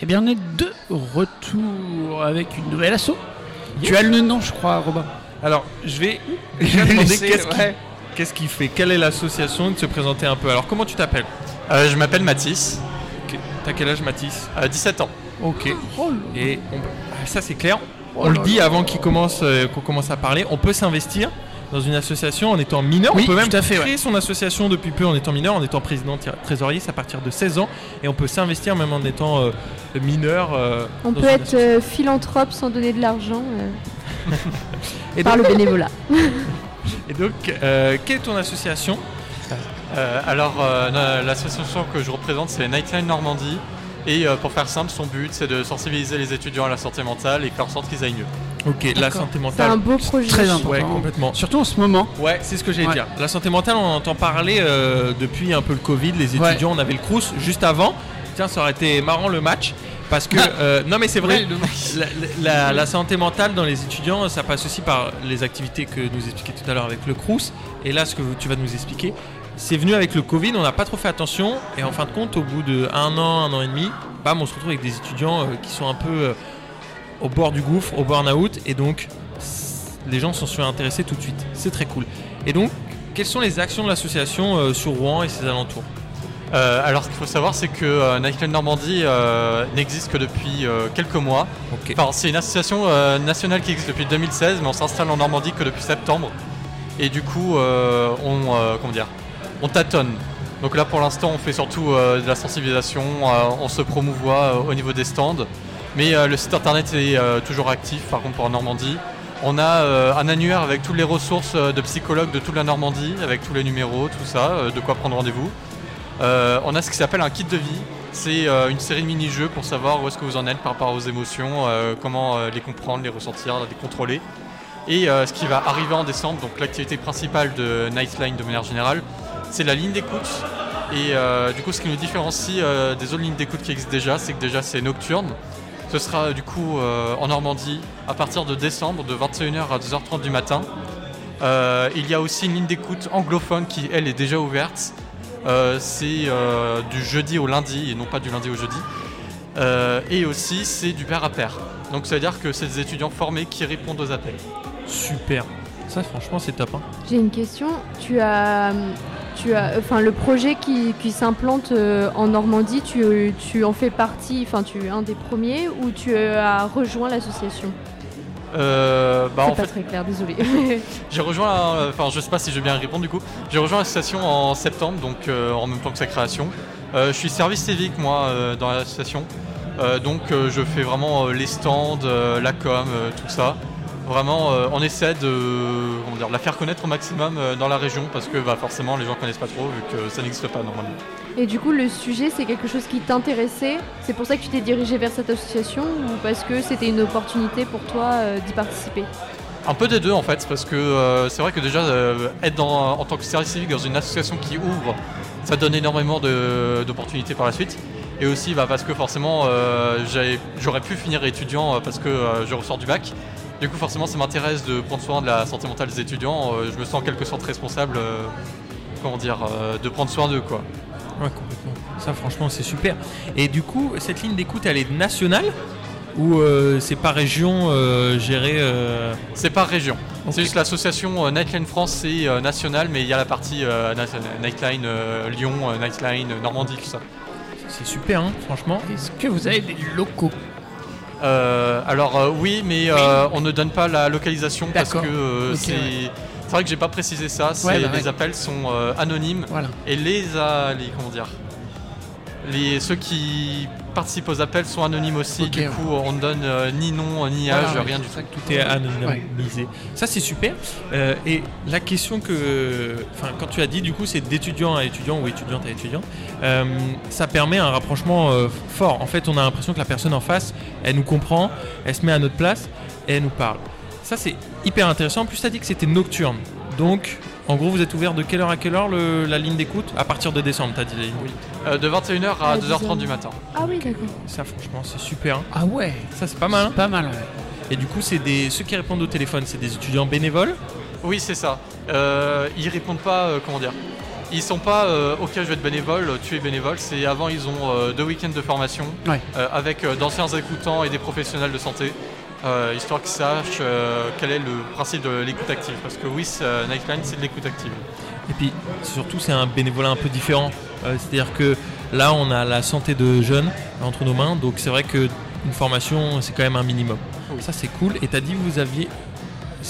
Eh bien, on est de retour avec une nouvelle asso. Tu as le nom, je crois, Robin. Alors, je vais déjà demander qu'est-ce qu'il fait, quelle est l'association, de se présenter un peu. Alors, comment tu t'appelles Euh, je m'appelle Mathis. T'as quel âge, Mathis euh, 17 ans. Ok. Oh, Et on- ah, ça, c'est clair. Oh on le dit avant qu'il commence, euh, qu'on commence à parler. On peut s'investir dans une association en étant mineur. Oui, on peut même tout à fait, créer son association depuis peu en étant mineur, en étant président trésorier, c'est à partir de 16 ans. Et on peut s'investir même en étant euh, mineur. euh, On peut être euh, philanthrope sans donner de l'argent euh, Et par donc, le bénévolat. et donc, euh, quelle est ton association? Euh, alors, euh, l'association que je représente, c'est Nightline Normandie. Et euh, pour faire simple, son but, c'est de sensibiliser les étudiants à la santé mentale et faire en sorte qu'ils aillent mieux. Ok, la santé C'est mentale. un beau projet. Très important. Ouais, complètement. Surtout en ce moment. Ouais, c'est ce que j'allais Ouais. dire. La santé mentale, on en entend parler euh, depuis un peu le Covid. Les Ouais. étudiants, on avait le Crous juste avant. Tiens, ça aurait été marrant le match. Parce que, euh, non mais c'est vrai, la, la- la santé mentale dans les étudiants, ça passe aussi par les activités que nous expliquait tout à l'heure avec le Crous. Et là, ce que tu vas nous expliquer, c'est venu avec le Covid, on n'a pas trop fait attention. Et en fin de compte, au bout de un an, un an et demi, bam, on se retrouve avec des étudiants euh, qui sont un peu euh, au bord du gouffre, au burn-out. Et donc, les gens s'en sont intéressés tout de suite. C'est très cool. Et donc, quelles sont les actions de l'association euh, sur Rouen et ses alentours? Euh, alors, ce qu'il faut savoir, c'est que euh, Nightline Normandie euh, n'existe que depuis quelques mois. Enfin, c'est une association nationale qui existe depuis 2016, mais on s'installe en Normandie que depuis septembre. Et du coup, on, comment dire, on tâtonne. Donc là, pour l'instant, on fait surtout de la sensibilisation, on se promouvoit au niveau des stands. Mais euh, le site internet est euh, toujours actif, par contre, pour Normandie. On a euh, un annuaire avec toutes les ressources de psychologues de toute la Normandie, avec tous les numéros, tout ça, de quoi prendre rendez-vous. On a ce qui s'appelle un kit de vie. C'est une série de mini-jeux pour savoir où est-ce que vous en êtes par rapport aux émotions, comment les comprendre, les ressentir, les contrôler. Et ce qui va arriver en décembre, donc l'activité principale de Nightline de manière générale, c'est la ligne d'écoute. Et du coup, ce qui nous différencie des autres lignes d'écoute qui existent déjà, c'est que déjà c'est nocturne. Ce sera du coup euh, en Normandie à partir de décembre, de 21h à 2h30 du matin. Euh, il y a aussi une ligne d'écoute anglophone qui, elle, est déjà ouverte. Euh, c'est euh, du jeudi au lundi et non pas du lundi au jeudi. Euh, et aussi, c'est du pair à pair. Donc, ça veut dire que c'est des étudiants formés qui répondent aux appels. Super. Ça, franchement, c'est top. hein. J'ai une question. Tu as, tu as, enfin, le projet qui, qui s'implante euh, en Normandie, tu, tu en fais partie, enfin, tu es un des premiers ou tu as rejoint l'association? Euh, bah, C'est pas fait, très clair, désolé. j'ai rejoint, enfin, je sais pas si je vais bien répondre du coup. J'ai rejoint l'association en septembre, donc euh, en même temps que sa création. Euh, je suis service civique moi euh, dans l'association, Euh, donc euh, je fais vraiment euh, les stands, euh, la com, euh, tout ça. Vraiment, euh, on essaie de, comment dire, de la faire connaître au maximum euh, dans la région parce que bah, forcément les gens connaissent pas trop vu que ça n'existe pas normalement. Et du coup, le sujet, c'est quelque chose qui t'intéressait? C'est pour ça que tu t'es dirigé vers cette association ou parce que c'était une opportunité pour toi euh, d'y participer? Un peu des deux en fait, parce que c'est vrai que déjà être dans, en tant que service civique dans une association qui ouvre, ça donne énormément d'opportunités par la suite. Et aussi bah, parce que forcément euh, j'aurais pu finir étudiant parce que euh, je ressors du bac. Du coup forcément ça m'intéresse de prendre soin de la santé mentale des étudiants. Euh, je me sens en quelque sorte responsable, euh, comment dire, euh, de prendre soin d'eux quoi. Ouais, complètement. Ça, franchement, c'est super. Et du coup, cette ligne d'écoute, elle est nationale ou euh, c'est par région euh, gérée euh, C'est par région. C'est juste l'association euh, Nightline France, c'est euh, national, mais il y a la partie euh, Nightline euh, Lyon, euh, Nightline Normandie, tout ça. C'est super, hein, franchement. Est-ce que vous avez des locaux? Euh, alors euh, oui, mais euh, on ne donne pas la localisation parce que c'est ouais. c'est vrai que j'ai pas précisé ça. Ouais, bah les ouais. appels sont euh, anonymes Voilà. et les, euh, les comment dire les ceux qui participent aux appels sont anonymes aussi. Du ouais. coup, on ne donne euh, ni nom ni âge, rien du tout. ça Tout est anonymisé. Ça, c'est super. Euh, et la question que. Enfin, quand tu as dit, du coup, c'est d'étudiant à étudiant ou étudiante à étudiant, euh, ça permet un rapprochement euh, fort. En fait, on a l'impression que la personne en face, elle nous comprend, elle se met à notre place et elle nous parle. Ça, c'est hyper intéressant. En plus, tu as dit que c'était nocturne. Donc, en gros, vous êtes ouvert de quelle heure à quelle heure le- la ligne d'écoute? À partir de décembre, tu as dit. la ligne. Oui. Euh, de 21h à À 2h30 du matin. Ah oui, d'accord. Ça, franchement, c'est super. hein. Ah ouais. Ça, c'est pas mal. hein. C'est pas mal. ouais. Et du coup, c'est des ceux qui répondent au téléphone, c'est des étudiants bénévoles? Oui, c'est ça. Euh, ils répondent pas, euh, comment dire? Ils sont pas euh, ok je vais être bénévole, tu es bénévole, c'est avant ils ont euh, deux week-ends de formation Ouais. euh, avec euh, d'anciens écoutants et des professionnels de santé, euh, histoire qu'ils sachent euh, quel est le principe de l'écoute active. Parce que oui, c'est, euh, Nightline c'est de l'écoute active. Et puis surtout c'est un bénévolat un peu différent. Euh, C'est-à-dire que là on a la santé de jeunes entre nos mains, donc c'est vrai que une formation c'est quand même un minimum. Oui. Ça c'est cool. Et t'as dit que vous aviez,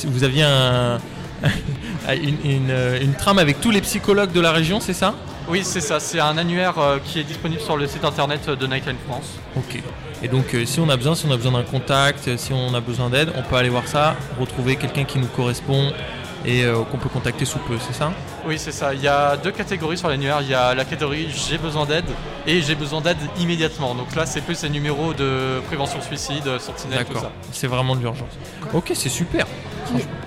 vous aviez un, une, une, euh, une trame avec tous les psychologues de la région, c'est ça? Oui, c'est ça, c'est un annuaire euh, qui est disponible sur le site internet de Nightline France. Ok. Et donc si on a besoin, si on a besoin d'un contact, si on a besoin d'aide, on peut aller voir ça, retrouver quelqu'un qui nous correspond et euh, qu'on peut contacter sous peu, c'est ça Oui, c'est ça. Il y a deux catégories sur l'annuaire. Il y a la catégorie j'ai besoin d'aide et j'ai besoin d'aide immédiatement. Donc là, c'est plus les numéros de prévention suicide, sentinelle, tout D'accord. ça. C'est vraiment de l'urgence. Ok, c'est super.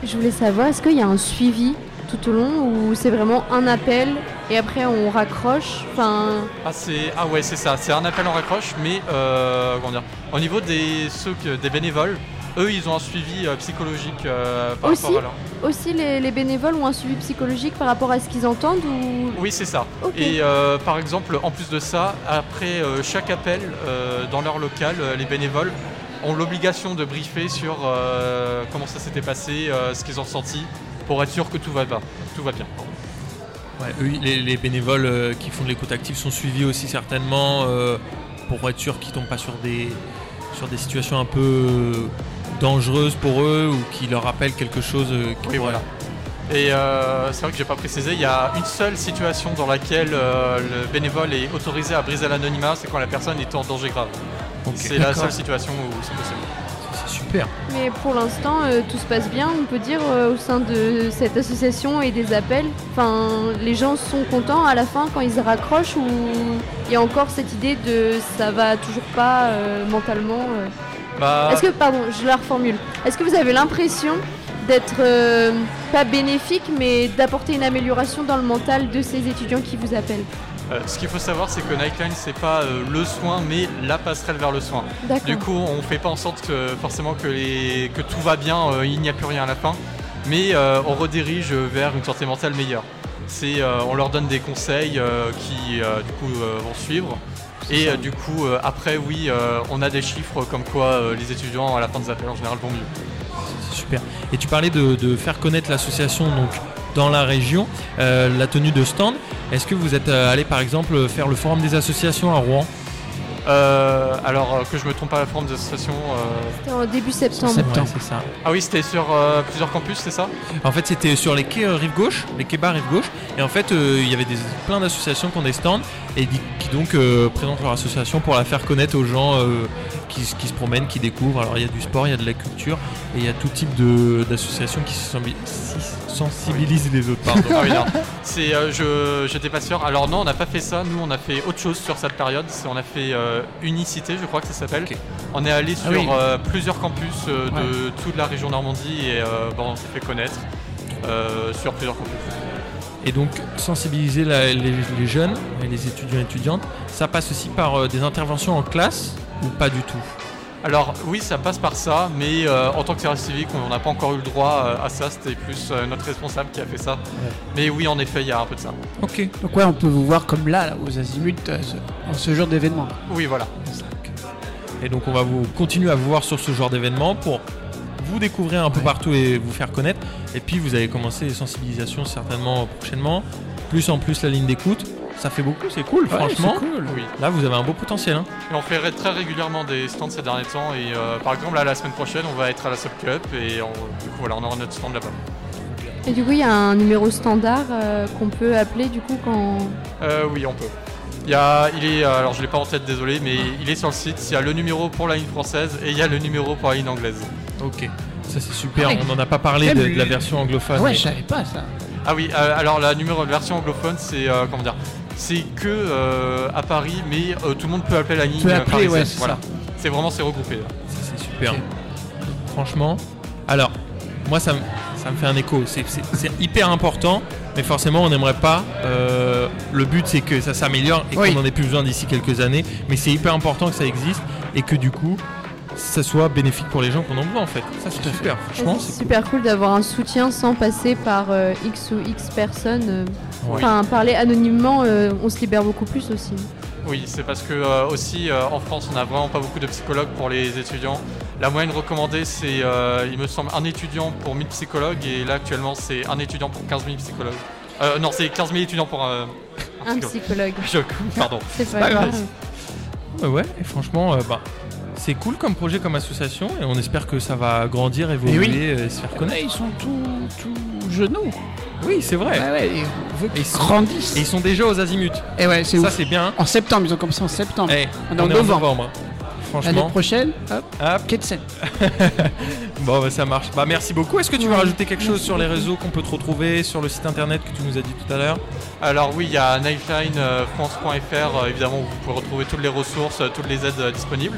Je voulais savoir, est-ce qu'il y a un suivi tout au long ou c'est vraiment un appel et après on raccroche Enfin, Ah, c'est... ah ouais, c'est ça. C'est un appel en raccroche, mais euh, comment dire Au niveau des, ceux que- des bénévoles, eux, ils ont un suivi euh, psychologique euh, par Aussi rapport à leur... aussi les, les bénévoles ont un suivi psychologique par rapport à ce qu'ils entendent ou Oui, c'est ça. Et euh, par exemple, en plus de ça, après chaque appel dans leur local, les bénévoles ont l'obligation de briefer sur comment ça s'était passé, ce qu'ils ont ressenti, pour être sûr que tout va bien. Tout va bien. Ouais, eux, les, les bénévoles euh, qui font de l'écoute active sont suivis aussi certainement euh, pour être sûr qu'ils tombent pas sur des, sur des situations un peu euh, dangereuses pour eux ou qui leur rappellent quelque chose euh, qui Oui, pourrait- voilà. Et c'est vrai que j'ai pas précisé, il y a une seule situation dans laquelle le bénévole est autorisé à briser l'anonymat, c'est quand la personne est en danger grave. C'est la seule situation où c'est possible. Super. Mais pour l'instant, euh, tout se passe bien, on peut dire, euh, au sein de cette association et des appels. Enfin, les gens sont contents à la fin quand ils raccrochent ou il y a encore cette idée de ça va toujours pas euh, mentalement. Bah, Est-ce que, pardon, je la reformule. Est-ce que vous avez l'impression d'être pas bénéfique, mais d'apporter une amélioration dans le mental de ces étudiants qui vous appellent? Euh, ce qu'il faut savoir, c'est que Nightline, c'est pas euh, le soin, mais la passerelle vers le soin. Du coup, on fait pas en sorte que forcément que, les, que tout va bien, euh, il n'y a plus rien à la fin, mais euh, on redirige vers une santé mentale meilleure. C'est, euh, on leur donne des conseils euh, qui euh, du coup euh, vont suivre. Et euh, du coup, euh, après, oui, euh, on a des chiffres comme quoi euh, les étudiants à la fin des appels en général vont mieux. C'est super. Et tu parlais de, de faire connaître l'association donc dans la région, euh, la tenue de stand. Est-ce que vous êtes euh, allé par exemple faire le forum des associations à Rouen? Euh, alors que je me trompe pas, la forme d'association. euh, C'était en début septembre. septembre. Ouais, c'est ça. Ah oui, c'était sur euh, plusieurs campus, c'est ça? En fait, c'était sur les quais euh, rive gauche, les quais bas rive gauche. Et en fait, euh, il y avait des, plein d'associations qui ont des stands et qui donc euh, présentent leur association pour la faire connaître aux gens euh, qui se promènent, qui découvrent. Alors, il y a du sport, il y a de la culture et il y a tout type d'associations qui se sensi- si- sensibilisent les autres. Pardon. Ah oui, non. C'est, euh, je, j'étais pas sûr. Alors non, on n'a pas fait ça. Nous, on a fait autre chose sur cette période. On a fait euh, Unicité, je crois que ça s'appelle. On est allé sur Ah oui. euh, plusieurs campus de toute la région Normandie et bon, on s'est fait connaître sur plusieurs campus. Et donc, sensibiliser la- les, les jeunes et les étudiants et étudiantes, ça passe aussi par euh, des interventions en classe ou pas du tout? Alors oui, ça passe par ça, mais euh, en tant que service civique, on n'a pas encore eu le droit euh, à ça. C'était plus euh, notre responsable qui a fait ça. Mais oui, en effet, il y a un peu de ça. Ok. Donc ouais, on peut vous voir comme là, là, aux azimuts, euh, ce- en ce genre d'événement. Oui, voilà. Et donc on va vous continuer à vous voir sur ce genre d'événement pour vous découvrir un peu Ouais. partout et vous faire connaître. Et puis vous allez commencer les sensibilisations certainement prochainement. Plus en plus la ligne d'écoute. Ça fait beaucoup, c'est cool, franchement. c'est cool. Oui. Là vous avez un beau potentiel. hein. Et on fait très régulièrement des stands ces derniers temps. Et euh, par exemple, là, la semaine prochaine, on va être à la Sub Cup et on, du coup, voilà, on aura notre stand là-bas. Et du coup, il y a un numéro standard euh, qu'on peut appeler du coup quand. Euh, oui, on peut. Il, y a, il est, euh, alors je l'ai pas en tête, désolé, mais il est sur le site. Il y a le numéro pour la ligne française et il y a le numéro pour la ligne anglaise. Ok. Ça c'est super. Ouais. On n'en a pas parlé de, la version anglophone. Ah ouais, mais- je savais pas ça. Ah oui, euh, alors la numéro version anglophone, c'est euh, comment dire C'est que euh, à Paris, mais euh, tout le monde peut appeler la ligne peut euh, appeler, ouais, c'est voilà. C'est vraiment c'est regroupé. C'est super. Franchement. Alors, moi, ça me, ça me fait un écho. C'est- hyper important, mais forcément, on n'aimerait pas. euh, le but, c'est que ça s'améliore et Oui. qu'on n'en ait plus besoin d'ici quelques années. Mais c'est hyper important que ça existe et que du coup, ça soit bénéfique pour les gens qu'on en besoin en fait. Ça c'est fait. super. Franchement, c'est super cool d'avoir un soutien sans passer par euh, X ou X personnes. euh. Ouais. Enfin, parler anonymement, euh, on se libère beaucoup plus aussi. Oui, c'est parce que euh, aussi euh, en France, on n'a vraiment pas beaucoup de psychologues pour les étudiants. La moyenne recommandée, c'est, euh, il me semble, un étudiant pour 1000 psychologues, et là actuellement, c'est un étudiant pour 15 000 psychologues. Euh, non, c'est 15 000 étudiants pour euh, un Un psychologue. psychologue. Je- Pardon. C'est pas, pas grave. grave. Ouais, et franchement, euh, bah, c'est cool comme projet, comme association, et on espère que ça va grandir, évoluer, Et oui. euh, se faire Là, connaître. ils sont tout, tout genoux. Oui, c'est vrai. Ouais, ouais, et on veut Et qu'ils ils sont- grandissent. Et ils sont déjà aux azimuts. Et ouais, c'est Ça, c'est bien. En septembre, ils ont commencé en septembre. Eh, On est en novembre. L'année Franchement, prochaine, hop, hop, Ketsen. bon, bah, ça marche. Bah, merci beaucoup. Est-ce que tu veux rajouter quelque chose merci sur les réseaux qu'on peut te retrouver, sur le site internet que tu nous as dit tout à l'heure? Alors oui, il y a nightlinefrance.fr, euh, évidemment, où vous pouvez retrouver toutes les ressources, euh, toutes les aides euh, disponibles.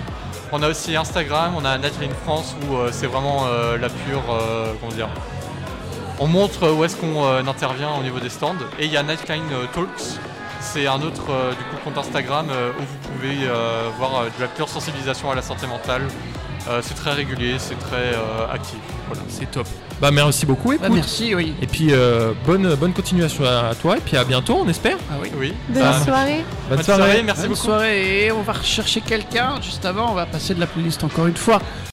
On a aussi Instagram, on a Nightline France, où euh, c'est vraiment euh, la pure, euh, comment dire, on montre où est-ce qu'on intervient au niveau des stands. Et il y a Nightline Talks, c'est un autre du coup, compte Instagram où vous pouvez voir de la pure sensibilisation à la santé mentale. Euh, c'est très régulier, c'est très euh, actif. Voilà. C'est top. Bah, merci beaucoup. Bah, merci, oui. Et puis, euh, bonne, bonne continuation à toi, et puis à bientôt, on espère. Ah oui. Oui. Bonne Bah, soirée. Bonne, bonne soirée, merci Bonne beaucoup. soirée. Et on va rechercher quelqu'un. Juste avant, on va passer de la playlist encore une fois.